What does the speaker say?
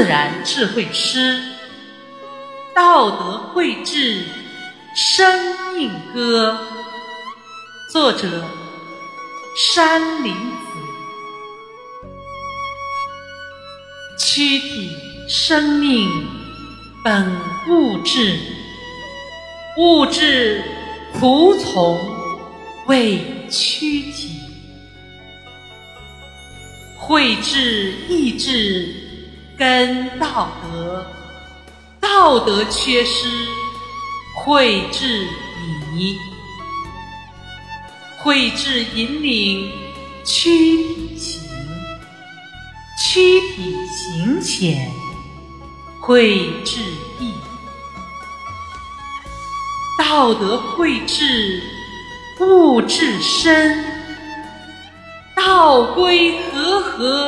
自然智慧诗，道德绘制生命歌。作者：山林子。躯体生命本物质，物质服从为躯体。慧智意志跟道德，道德缺失，慧智迷。慧智引领躯体行，躯体行浅，慧智意。道德慧智物质深。道归和合，